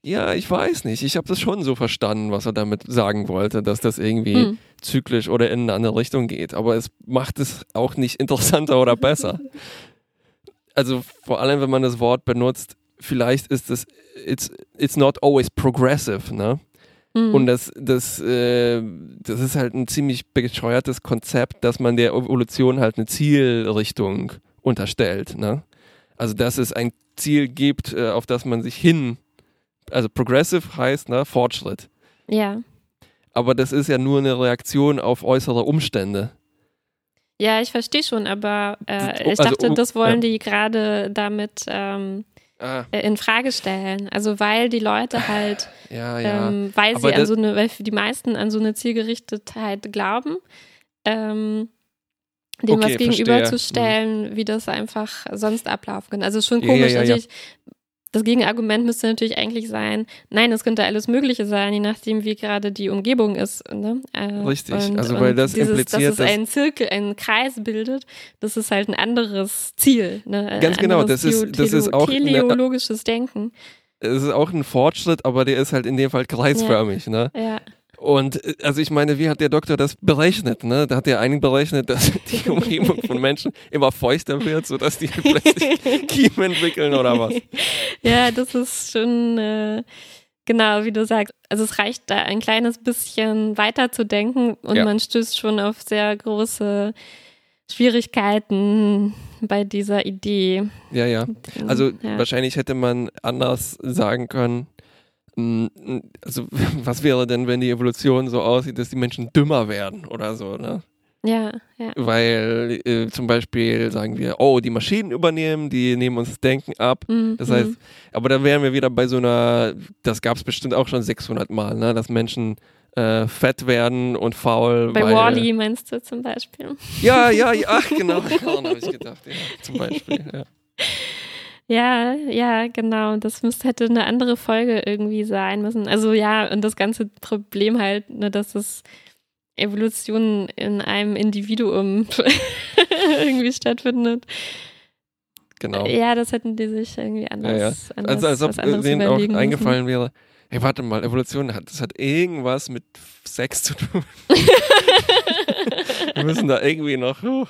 ja, ich weiß nicht. Ich habe das schon so verstanden, was er damit sagen wollte, dass das irgendwie hm. zyklisch oder in eine andere Richtung geht. Aber es macht es auch nicht interessanter oder besser. Also vor allem, wenn man das Wort benutzt, vielleicht ist es, it's, it's not always progressive, ne? Mhm. Und das, das, äh, das ist halt ein ziemlich bescheuertes Konzept, dass man der Evolution halt eine Zielrichtung unterstellt. Ne? Also, dass es ein Ziel gibt, äh, auf das man sich hin, also progressive heißt ne, Fortschritt. Ja. Aber das ist ja nur eine Reaktion auf äußere Umstände. Ja, ich verstehe schon, aber äh, ich also, dachte, das wollen ja. die gerade damit ähm, ah. In Frage stellen. Also weil die Leute halt, ja, ja. Ähm, weil Aber sie an so eine, weil für die meisten an so eine Zielgerichtetheit glauben, ähm, dem okay, was gegenüberzustellen, mhm. wie das einfach sonst ablaufen kann. Also schon komisch, ja, natürlich das Gegenargument müsste natürlich eigentlich sein, nein, es könnte alles Mögliche sein, je nachdem, wie gerade die Umgebung ist. Ne? Äh, Richtig, und, also weil das dieses, impliziert, dass es einen Zirkel, einen Kreis bildet, das ist halt ein anderes Ziel. Ne? Ganz genau, das ist, das ist auch teleologisches Denken. Es ist auch ein Fortschritt, aber der ist halt in dem Fall kreisförmig. Ja. Ne? Ja. Und äh, also ich meine, wie hat der Doktor das berechnet? Ne? Da hat er eigentlich berechnet, dass die Umgebung von Menschen immer feuchter wird, sodass die plötzlich Kiemen entwickeln oder was? Ja, das ist schon äh, genau, wie du sagst. Also es reicht da ein kleines bisschen weiter zu denken und ja. man stößt schon auf sehr große Schwierigkeiten bei dieser Idee. Ja, ja. Also ja. wahrscheinlich hätte man anders sagen können, also was wäre denn, wenn die Evolution so aussieht, dass die Menschen dümmer werden oder so, ne? Ja, ja. Weil äh, zum Beispiel sagen wir, oh, die Maschinen übernehmen, die nehmen uns das Denken ab. Mhm. Das heißt, aber da wären wir wieder bei so einer, das gab es bestimmt auch schon 600 Mal, ne, dass Menschen äh, fett werden und faul. Bei Wally meinst du zum Beispiel? Ja, ja, ja, ach, genau, daran habe ich gedacht, ja, zum Beispiel, ja. Ja, ja, genau. Das müsste, hätte eine andere Folge irgendwie sein müssen. Also ja, und das ganze Problem halt, ne, dass es Evolution in einem Individuum irgendwie stattfindet. Genau. Ja, das hätten die sich irgendwie anders. Ja, ja. anders also als ob denen auch eingefallen wäre, hey, warte mal, Evolution hat, das hat irgendwas mit Sex zu tun. Wir müssen da irgendwie noch. Oh.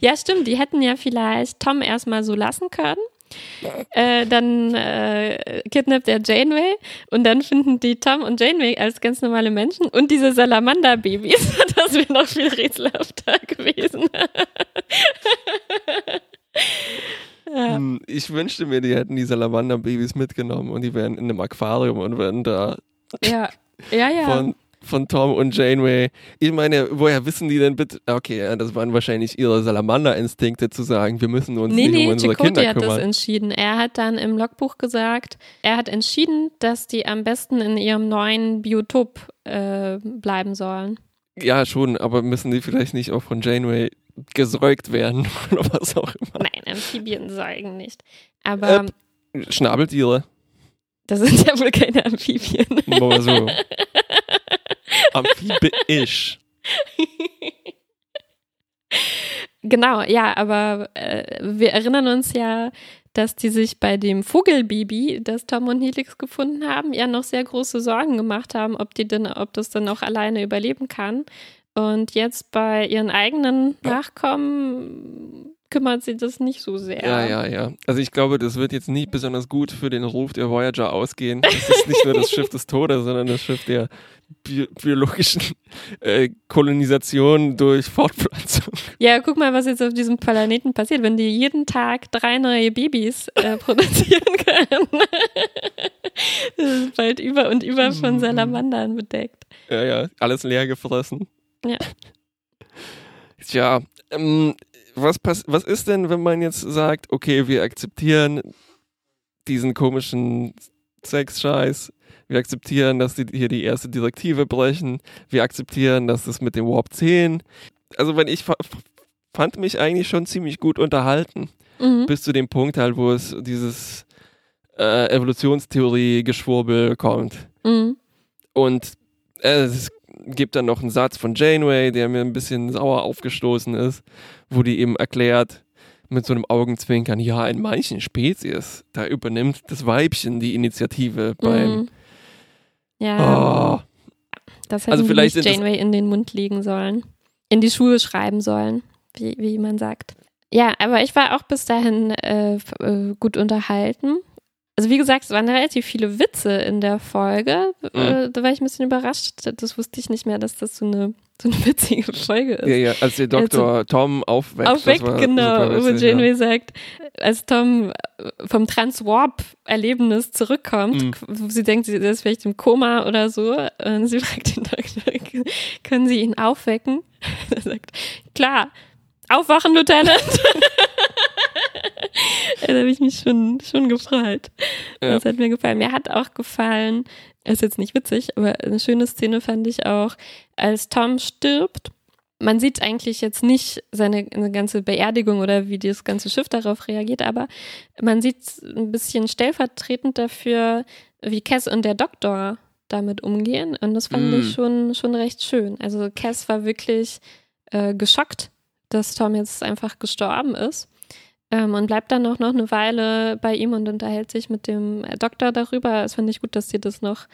Ja, stimmt. Die hätten ja vielleicht Tom erstmal so lassen können. Äh, dann äh, kidnappt er Janeway und dann finden die Tom und Janeway als ganz normale Menschen und diese Salamander-Babys. Das wäre noch viel rätselhafter gewesen. ja. Hm, ich wünschte mir, die hätten die Salamander-Babys mitgenommen und die wären in einem Aquarium und wären da ja. Ja, ja. von von Tom und Janeway. Ich meine, woher wissen die denn bitte? Okay, das waren wahrscheinlich ihre Salamander-Instinkte zu sagen, wir müssen uns Nee, nicht nee, um unsere Chakotay Kinder hat das kümmern. entschieden. Er hat dann im Logbuch gesagt, er hat entschieden, dass die am besten in ihrem neuen Biotop äh, bleiben sollen. Ja, schon, aber müssen die vielleicht nicht auch von Janeway gesäugt werden oder was auch immer? Nein, Amphibien säugen nicht. Aber Schnabeltiere, das sind ja wohl keine Amphibien. mal so. Amphibisch. Genau, ja, aber äh, wir erinnern uns ja, dass die sich bei dem Vogelbaby, das Tom und Helix gefunden haben, ja noch sehr große Sorgen gemacht haben, ob die denn, ob das dann auch alleine überleben kann. Und jetzt bei ihren eigenen Nachkommen kümmert sie das nicht so sehr. Ja, ja, ja. Also ich glaube, das wird jetzt nicht besonders gut für den Ruf der Voyager ausgehen. Das ist nicht nur das Schiff des Todes, sondern das Schiff der bi biologischen äh, Kolonisation durch Fortpflanzung. Ja, guck mal, was jetzt auf diesem Planeten passiert, wenn die jeden Tag drei neue Babys äh, produzieren können. das ist bald über und über von Salamandern bedeckt. Ja, ja, alles leer gefressen. Ja. Tja, ähm, was, pass was ist denn, wenn man jetzt sagt, okay, wir akzeptieren diesen komischen Sexscheiß, wir akzeptieren, dass die hier die erste Direktive brechen, wir akzeptieren, dass das mit dem Warp 10, also wenn ich fa- fand mich eigentlich schon ziemlich gut unterhalten, Mhm. bis zu dem Punkt halt, wo es dieses äh, Evolutionstheorie-Geschwurbel kommt. Mhm. Und äh, es gibt dann noch einen Satz von Janeway, der mir ein bisschen sauer aufgestoßen ist, wo die eben erklärt, mit so einem Augenzwinkern, ja, in manchen Spezies, da übernimmt das Weibchen die Initiative beim. Mhm. Ja, Oh, das hätten also vielleicht nicht Janeway in den Mund legen sollen. In die Schuhe schreiben sollen, wie, wie man sagt. Ja, aber ich war auch bis dahin äh, äh, gut unterhalten. Also wie gesagt, es waren relativ viele Witze in der Folge. Mhm. Äh, da war ich ein bisschen überrascht. Das wusste ich nicht mehr, dass das so eine, so eine witzige Folge ist. ja, ja, als der Dr. Tom aufweckt. das Aufweckt, war genau, wo witzig, ja. Janeway sagt, als Tom äh, vom Transwarp-Erlebnis zurückkommt, Mhm. wo sie denkt, sie ist vielleicht im Koma oder so, und sie fragt den Doktor, können Sie ihn aufwecken? Er sagt, klar, aufwachen, Lieutenant. Da habe ich mich schon, schon gefreut. Ja. Das hat mir gefallen. Mir hat auch gefallen, ist jetzt nicht witzig, aber eine schöne Szene fand ich auch, als Tom stirbt. Man sieht eigentlich jetzt nicht seine, seine ganze Beerdigung oder wie das ganze Schiff darauf reagiert, aber man sieht ein bisschen stellvertretend dafür, wie Cass und der Doktor damit umgehen. Und das fand Mm. ich schon, schon recht schön. Also Cass war wirklich äh, geschockt, dass Tom jetzt einfach gestorben ist. Ähm, und bleibt dann auch noch eine Weile bei ihm und unterhält sich mit dem Doktor darüber. Das fand ich gut, dass sie das noch,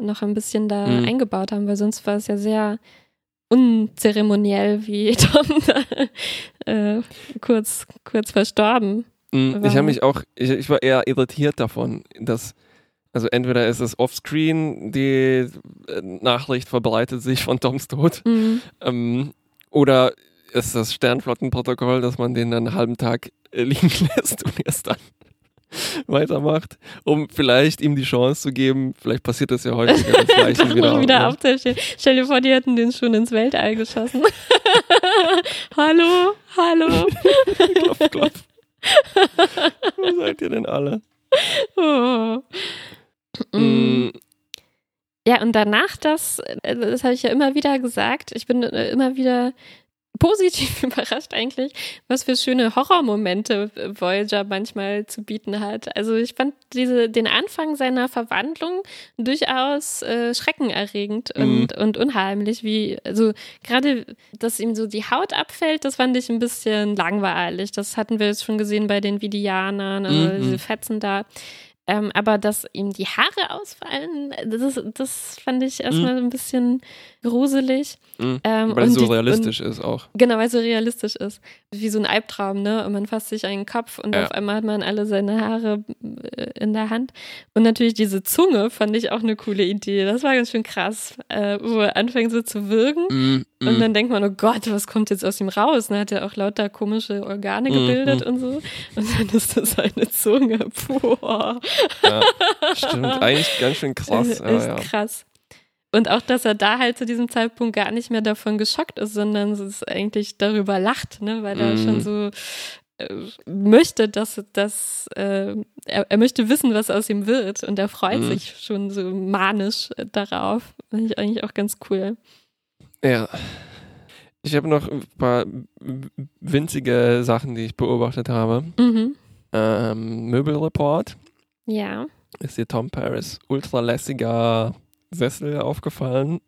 noch ein bisschen da Mhm. eingebaut haben, weil sonst war es ja sehr unzeremoniell, wie Tom da äh, kurz, kurz verstorben. Mm, Ich war- habe mich auch, ich, ich war eher irritiert davon, dass, also entweder ist es offscreen, die äh, Nachricht verbreitet sich von Toms Tod, Mhm. ähm, oder ist das Sternflottenprotokoll, dass man den dann einen halben Tag liegen lässt und erst dann weitermacht, um vielleicht ihm die Chance zu geben, vielleicht passiert das ja häufiger, dass Leichen Doch wieder, wieder ja. aufzustehen. Stell dir vor, die hätten den schon ins Weltall geschossen. hallo, hallo. klopf, klopf. Wo seid ihr denn alle? Oh. Mm. Mm, Ja, und danach das, äh, das habe ich ja immer wieder gesagt, ich bin äh, immer wieder positiv überrascht eigentlich, was für schöne Horrormomente Voyager manchmal zu bieten hat. Also ich fand diese, den Anfang seiner Verwandlung durchaus äh, schreckenerregend Mhm. und, und unheimlich, wie, also gerade, dass ihm so die Haut abfällt, das fand ich ein bisschen langweilig. Das hatten wir jetzt schon gesehen bei den Vidianern, also Mhm. diese Fetzen da. Ähm, aber dass ihm die Haare ausfallen, das, das fand ich erstmal ein bisschen gruselig. mm. Ähm, Weil es und so die- realistisch ist auch. Genau, weil es so realistisch ist. Wie so ein Albtraum, ne? Und man fasst sich einen Kopf und Ja. auf einmal hat man alle seine Haare äh, in der Hand. Und natürlich diese Zunge fand ich auch eine coole Idee. Das war ganz schön krass, äh, wo er anfängt so zu würgen. Mm, Und mm. dann denkt man, oh Gott, was kommt jetzt aus ihm raus? Und dann hat er auch lauter komische Organe Mhm. gebildet und so. Und dann ist das eine Zunge. Boah. Ja, stimmt, eigentlich ganz schön krass. Ja, Echt ja. krass. Und auch, dass er da halt zu diesem Zeitpunkt gar nicht mehr davon geschockt ist, sondern es eigentlich darüber lacht, ne? weil er schon so äh, möchte, dass, dass äh, er, er, möchte wissen, was aus ihm wird und er freut mhm. sich schon so manisch darauf. Finde ich eigentlich auch ganz cool. Ja. Ich habe noch ein paar winzige Sachen, die ich beobachtet habe. Mhm. Ähm, Möbelreport. Ja. Ist dir Tom Paris ultralässiger Sessel aufgefallen,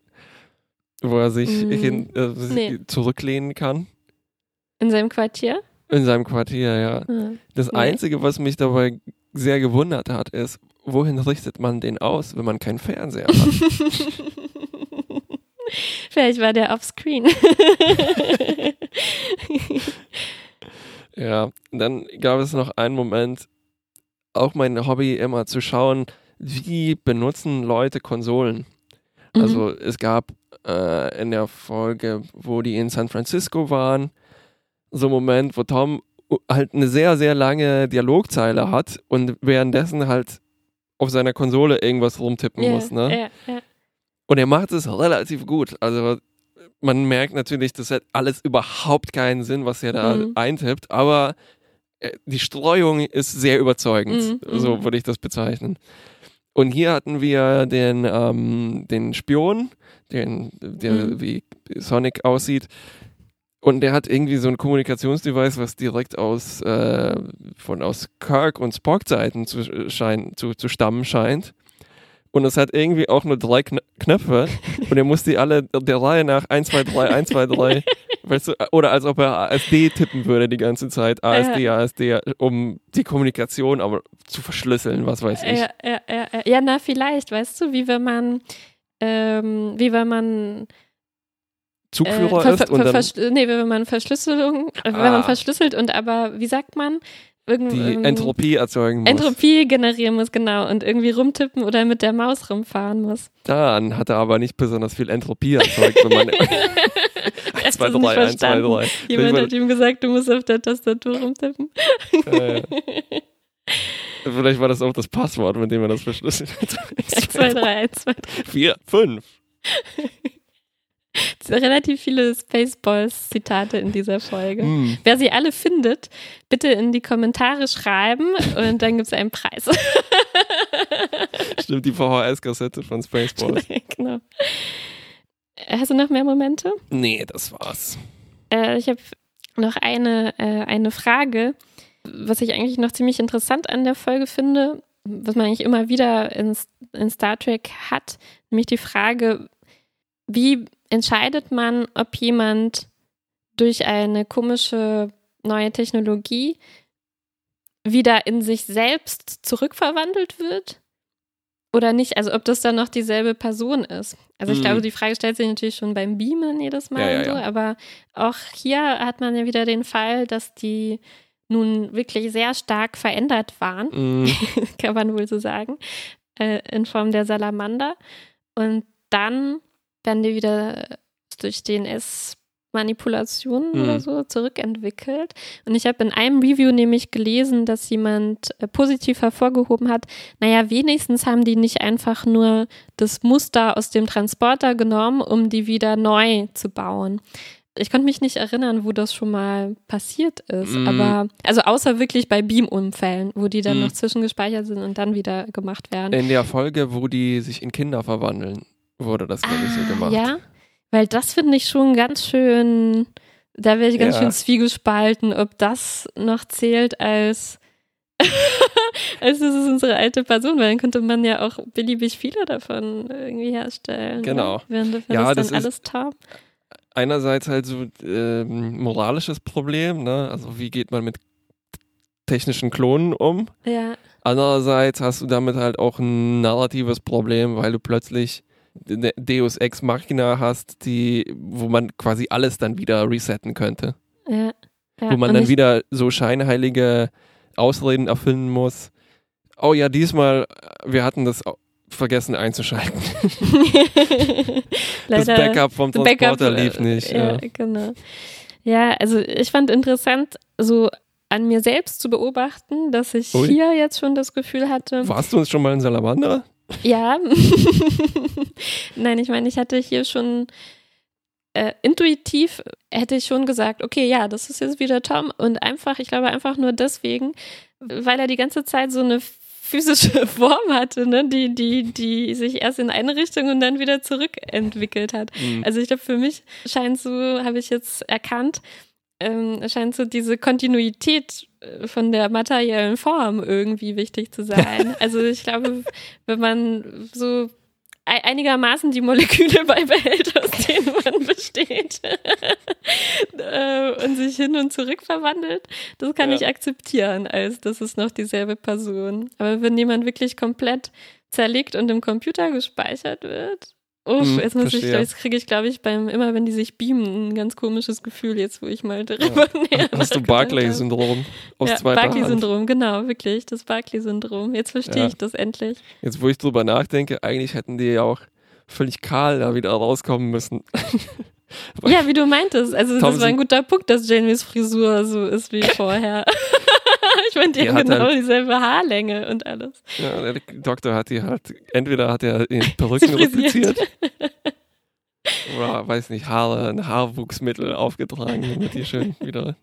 wo er sich mhm. hin, äh, nee. zurücklehnen kann? In seinem Quartier? In seinem Quartier, ja. Mhm. Das nee. Einzige, was mich dabei sehr gewundert hat, ist, wohin richtet man den aus, wenn man keinen Fernseher hat? Vielleicht war der offscreen. ja, dann gab es noch einen Moment, auch mein Hobby immer zu schauen, wie benutzen Leute Konsolen. Mhm. Also es gab äh, in der Folge, wo die in San Francisco waren, so einen Moment, wo Tom halt eine sehr, sehr lange Dialogzeile hat und währenddessen halt auf seiner Konsole irgendwas rumtippen yeah, muss. Ne? Yeah, yeah. Und er macht es relativ gut. Also man merkt natürlich, das hat alles überhaupt keinen Sinn, was er da mhm. eintippt, aber äh, die Streuung ist sehr überzeugend. Mhm. So mhm. würde ich das bezeichnen. Und hier hatten wir den, ähm, den Spion, den, der mhm. wie Sonic aussieht. Und der hat irgendwie so ein Kommunikationsdevice, was direkt aus, äh, von aus Kirk und Spock-Zeiten zu, zu, zu stammen scheint und es hat irgendwie auch nur drei Knöpfe und er muss die alle der Reihe nach 1, 2, 3, 1, 2, 3, weißt du, oder als ob er ASD tippen würde die ganze Zeit, ASD, ASD, um die Kommunikation aber zu verschlüsseln, was weiß ich. Ja, ja, ja, ja na vielleicht, weißt du, wie wenn man, ähm, wie wenn man Zugführer äh, ist und dann nee, wenn man Verschlüsselung, ah. wenn man verschlüsselt und aber, wie sagt man, die Entropie erzeugen muss. Entropie generieren muss, genau. Und irgendwie rumtippen oder mit der Maus rumfahren muss. Dann hat er aber nicht besonders viel Entropie erzeugt, wenn man 1, 2, 3, 1, 2, 3. Jemand hat ihm gesagt, du musst auf der Tastatur rumtippen. Äh, vielleicht war das auch das Passwort, mit dem er das verschlüsselt hat. 1, 2, 3, 1, 2, 3. 4, 5 relativ viele Spaceballs-Zitate in dieser Folge. Mm. Wer sie alle findet, bitte in die Kommentare schreiben und dann gibt es einen Preis. Stimmt, die VHS-Kassette von Spaceballs. genau. Hast du noch mehr Momente? Nee, das war's. Äh, ich habe noch eine, äh, eine Frage, was ich eigentlich noch ziemlich interessant an der Folge finde, was man eigentlich immer wieder in, in Star Trek hat, nämlich die Frage, wie entscheidet man, ob jemand durch eine komische neue Technologie wieder in sich selbst zurückverwandelt wird oder nicht. Also ob das dann noch dieselbe Person ist. Also ich mhm. glaube, die Frage stellt sich natürlich schon beim Beamen jedes Mal ja, ja, und so, ja. aber auch hier hat man ja wieder den Fall, dass die nun wirklich sehr stark verändert waren, mhm. kann man wohl so sagen, äh, in Form der Salamander. Und dann werden die wieder durch DNS Manipulationen mhm. oder so zurückentwickelt. Und ich habe in einem Review nämlich gelesen, dass jemand äh, positiv hervorgehoben hat, naja, wenigstens haben die nicht einfach nur das Muster aus dem Transporter genommen, um die wieder neu zu bauen. Ich konnte mich nicht erinnern, wo das schon mal passiert ist, mm. aber also außer wirklich bei Beam-Unfällen, wo die dann mm. noch zwischengespeichert sind und dann wieder gemacht werden. In der Folge, wo die sich in Kinder verwandeln wurde das, glaube ich, so ah, gemacht. Ja, weil das finde ich schon ganz schön, da wäre ich ganz ja. schön zwiegespalten, ob das noch zählt als als das ist unsere alte Person, weil dann könnte man ja auch beliebig viele davon irgendwie herstellen. Ne? Genau. Ne? Während ja, das, das alles top. Einerseits halt so ähm, moralisches Problem, ne? Also wie geht man mit technischen Klonen um? Ja. Andererseits hast du damit halt auch ein narratives Problem, weil du plötzlich eine Deus Ex Machina hast, die, wo man quasi alles dann wieder resetten könnte. Ja. ja. Wo man dann wieder so scheinheilige Ausreden erfinden muss. Oh ja, diesmal, wir hatten das vergessen einzuschalten. das Backup vom Transporter Backup, lief nicht. Ja, ja, genau. Ja, also ich fand interessant, so an mir selbst zu beobachten, dass ich Ui. hier jetzt schon das Gefühl hatte. Warst du uns schon mal in Salamander? Ja. Nein, ich meine, ich hatte hier schon äh, intuitiv hätte ich schon gesagt, okay, ja, das ist jetzt wieder Tom und einfach, ich glaube einfach nur deswegen, weil er die ganze Zeit so eine physische Form hatte, ne, die, die, die sich erst in eine Richtung und dann wieder zurückentwickelt hat. Mhm. Also ich glaube, für mich scheint so, habe ich jetzt erkannt, ähm, scheint so diese Kontinuität äh, von der materiellen Form irgendwie wichtig zu sein. also ich glaube, wenn man so einigermaßen die Moleküle beibehält, aus denen man besteht äh, und sich hin und zurück verwandelt, das kann ja. ich akzeptieren, als das ist noch dieselbe Person. Aber wenn jemand wirklich komplett zerlegt und im Computer gespeichert wird, Uff, hm, jetzt muss ich, jetzt kriege ich, glaube ich, beim, immer wenn die sich beamen, ein ganz komisches Gefühl, jetzt wo ich mal darüber ja. näher Hast du Barclay-Syndrom aus ja, zweiter Barclay-Syndrom, genau, wirklich, das Barclay-Syndrom. Jetzt verstehe ja. ich das endlich. Jetzt, wo ich drüber nachdenke, eigentlich hätten die ja auch völlig kahl da wieder rauskommen müssen. ja, wie du meintest, also Tom das war ein guter Punkt, dass Jamies Frisur so ist wie vorher. ich meine, die, die haben genau halt, dieselbe Haarlänge und alles. Ja, der Doktor hat die halt, entweder hat er in Perücken repliziert oder, weiß nicht, Haare, ein Haarwuchsmittel aufgetragen, damit die schön wieder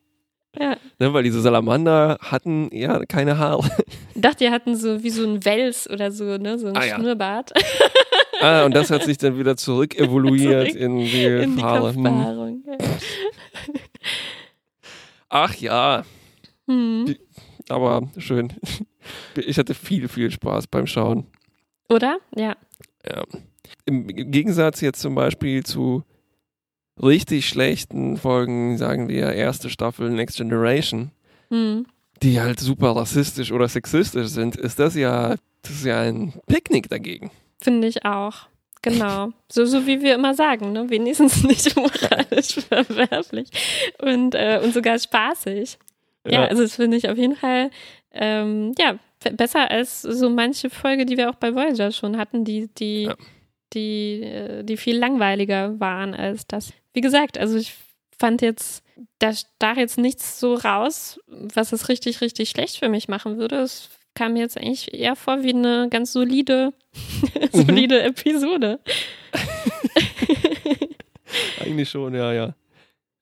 ja. Ne, weil diese Salamander hatten ja keine Haare. Ich dachte, die hatten so wie so ein Wels oder so, ne? So ein ah, Schnurrbart. Ja. Ah, und das hat sich dann wieder zurück evoluiert zurück in die, in die Haare. Hm. Ach ja. Hm. Aber schön. Ich hatte viel, viel Spaß beim Schauen. Oder? Ja. Ja. Im Gegensatz jetzt zum Beispiel zu richtig schlechten Folgen, sagen wir, erste Staffel Next Generation, hm. die halt super rassistisch oder sexistisch sind, ist das ja, das ist ja ein Picknick dagegen. Finde ich auch. Genau. So, so wie wir immer sagen, ne? wenigstens nicht moralisch verwerflich und, äh, und sogar spaßig. Ja, also das finde ich auf jeden Fall ähm, ja, besser als so manche Folge, die wir auch bei Voyager schon hatten, die, die, ja. die, äh, die viel langweiliger waren als das. Wie gesagt, also ich fand jetzt, da stach jetzt nichts so raus, was es richtig, richtig schlecht für mich machen würde. Es kam mir jetzt eigentlich eher vor wie eine ganz solide, mhm. solide mhm. Episode. eigentlich schon, ja, ja.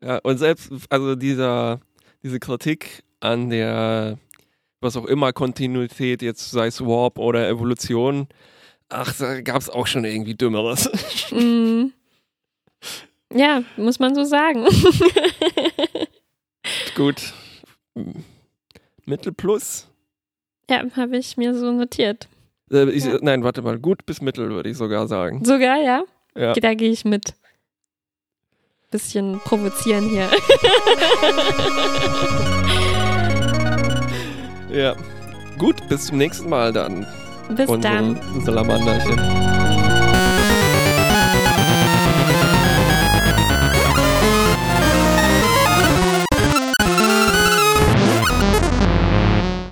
Ja, und selbst, also dieser, diese Kritik an der, was auch immer, Kontinuität, jetzt sei es Warp oder Evolution, ach, da gab es auch schon irgendwie Dümmeres. Mm. Ja, muss man so sagen. Gut. Mittel plus. Ja, habe ich mir so notiert. Äh, ich, ja. Nein, warte mal, gut bis mittel würde ich sogar sagen. Sogar, ja? Ja. Da gehe ich mit bisschen provozieren hier. ja. Gut, bis zum nächsten Mal dann. Bis dann. Salamanderchen.